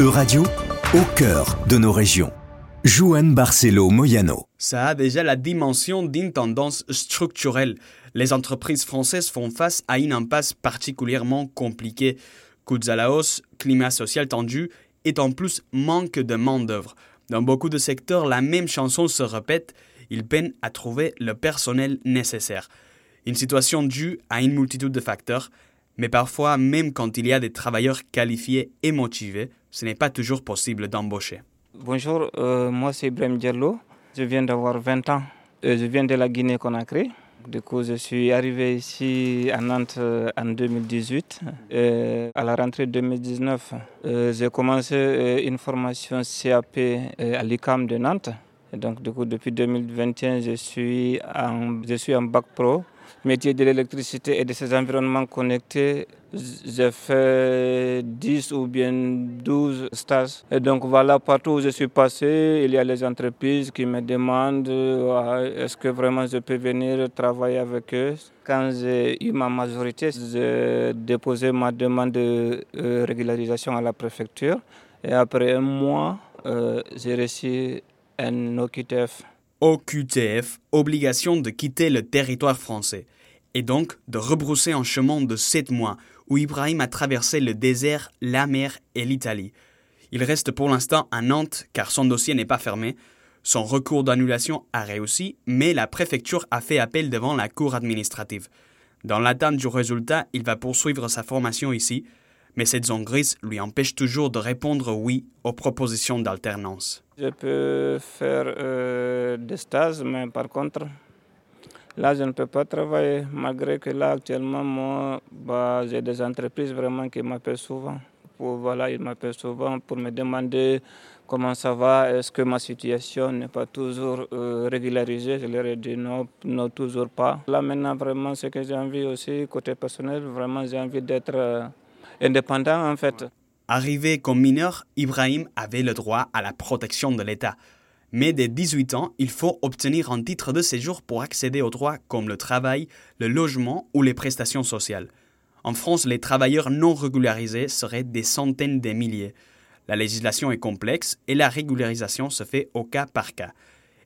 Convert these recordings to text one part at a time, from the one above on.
E-Radio, au cœur de nos régions. Juan Barcelo Moyano. Ça a déjà la dimension d'une tendance structurelle. Les entreprises françaises font face à une impasse particulièrement compliquée. Coûts à la hausse, climat social tendu et en plus manque de main-d'œuvre. Dans beaucoup de secteurs, la même chanson se répète. Ils peinent à trouver le personnel nécessaire. Une situation due à une multitude de facteurs, mais parfois, même quand il y a des travailleurs qualifiés et motivés, ce n'est pas toujours possible d'embaucher. Bonjour, euh, moi c'est Ibrahim Diallo. Je viens d'avoir 20 ans. Euh, je viens de la Guinée-Conakry. Du coup, je suis arrivé ici à Nantes euh, en 2018. à la rentrée 2019, j'ai commencé une formation CAP à l'ICAM de Nantes. Donc, du coup, depuis 2021, je suis en, je suis en bac pro métier de l'électricité et de ces environnements connectés, j'ai fait 10 ou bien 12 stages. Et donc voilà, partout où je suis passé, il y a les entreprises qui me demandent euh, est-ce que vraiment je peux venir travailler avec eux? Quand j'ai eu ma majorité, j'ai déposé ma demande de euh, régularisation à la préfecture. Et après un mois, euh, j'ai reçu un OQTF. OQTF, obligation de quitter le territoire français, et donc de rebrousser un chemin de sept mois où Ibrahim a traversé le désert, la mer et l'Italie. Il reste pour l'instant à Nantes car son dossier n'est pas fermé. Son recours d'annulation a réussi, mais la préfecture a fait appel devant la cour administrative. Dans l'attente du résultat, il va poursuivre sa formation ici, mais cette zone grise lui empêche toujours de répondre oui aux propositions d'alternance. Je peux faire euh, des stages, mais par contre, là, je ne peux pas travailler, malgré que là, actuellement, moi, bah, j'ai des entreprises vraiment qui m'appellent souvent. Pour, voilà, ils m'appellent souvent pour me demander comment ça va, est-ce que ma situation n'est pas toujours euh, régularisée? Je leur ai dit non, non, toujours pas. Là, maintenant, vraiment, ce que j'ai envie aussi, côté personnel, vraiment, j'ai envie d'être... Euh, indépendant en fait. Arrivé comme mineur, Ibrahim avait le droit à la protection de l'État. Mais dès 18 ans, il faut obtenir un titre de séjour pour accéder aux droits comme le travail, le logement ou les prestations sociales. En France, les travailleurs non régularisés seraient des centaines de milliers. La législation est complexe et la régularisation se fait au cas par cas.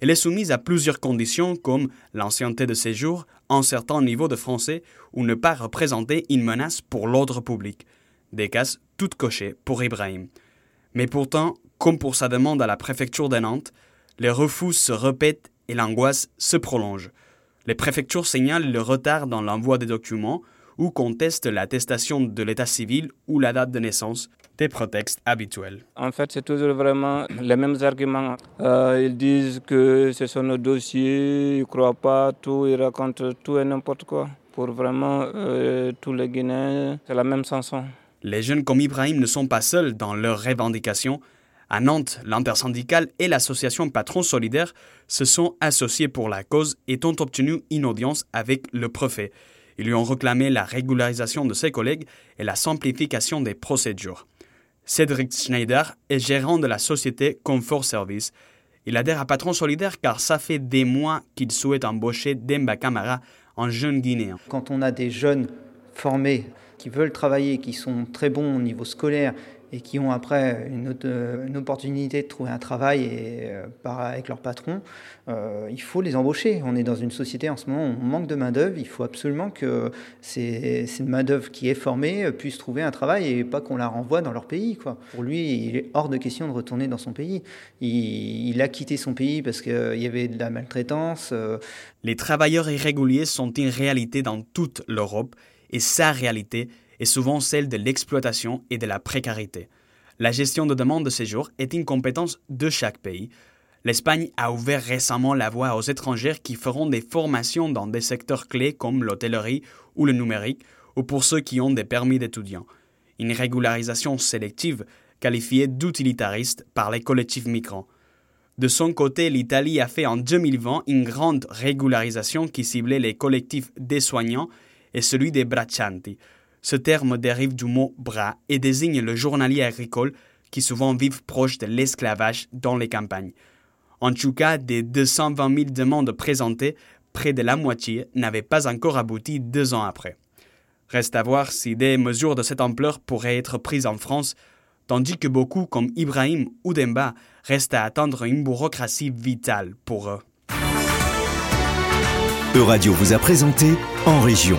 Elle est soumise à plusieurs conditions comme l'ancienneté de séjour, un certain niveau de français ou ne pas représenter une menace pour l'ordre public. Des cases toutes cochées pour Ibrahim. Mais pourtant, comme pour sa demande à la préfecture de Nantes, les refus se répètent et l'angoisse se prolonge. Les préfectures signalent le retard dans l'envoi des documents ou contestent l'attestation de l'état civil ou la date de naissance, des prétextes habituels. En fait, c'est toujours vraiment les mêmes arguments. Euh, ils disent que ce sont nos dossiers, ils ne croient pas tout, ils racontent tout et n'importe quoi. Pour vraiment euh, tous les Guinéens, c'est la même chanson. Les jeunes comme Ibrahim ne sont pas seuls dans leurs revendications. À Nantes, l'intersyndicale et l'association Patron Solidaire se sont associés pour la cause et ont obtenu une audience avec le préfet. Ils lui ont réclamé la régularisation de ses collègues et la simplification des procédures. Cédric Schneider est gérant de la société Comfort Service. Il adhère à Patron Solidaire car ça fait des mois qu'il souhaite embaucher Demba Camara, un jeune Guinéen. Quand on a des jeunes formés qui veulent travailler, qui sont très bons au niveau scolaire et qui ont après une, une opportunité de trouver un travail et, euh, avec leur patron, euh, il faut les embaucher. On est dans une société en ce moment où on manque de main-d'œuvre. Il faut absolument que cette main-d'œuvre qui est formée puisse trouver un travail et pas qu'on la renvoie dans leur pays. Pour lui, il est hors de question de retourner dans son pays. Il, a quitté son pays parce qu'il y avait de la maltraitance. Euh. Les travailleurs irréguliers sont une réalité dans toute l'Europe? Et sa réalité est souvent celle de l'exploitation et de la précarité. La gestion de demande de séjour est une compétence de chaque pays. L'Espagne a ouvert récemment la voie aux étrangers qui feront des formations dans des secteurs clés comme l'hôtellerie ou le numérique, ou pour ceux qui ont des permis d'étudiants. Une régularisation sélective qualifiée d'utilitariste par les collectifs migrants. De son côté, l'Italie a fait en 2020 une grande régularisation qui ciblait les collectifs des soignants et celui des braccianti. Ce terme dérive du mot bras et désigne le journalier agricole qui souvent vivent proche de l'esclavage dans les campagnes. En tout cas, des 220 000 demandes présentées, près de la moitié n'avaient pas encore abouti deux ans après. Reste à voir si des mesures de cette ampleur pourraient être prises en France, tandis que beaucoup, comme Ibrahim ou Demba, restent à attendre une bureaucratie vitale pour eux. Euradio vous a présenté En Région.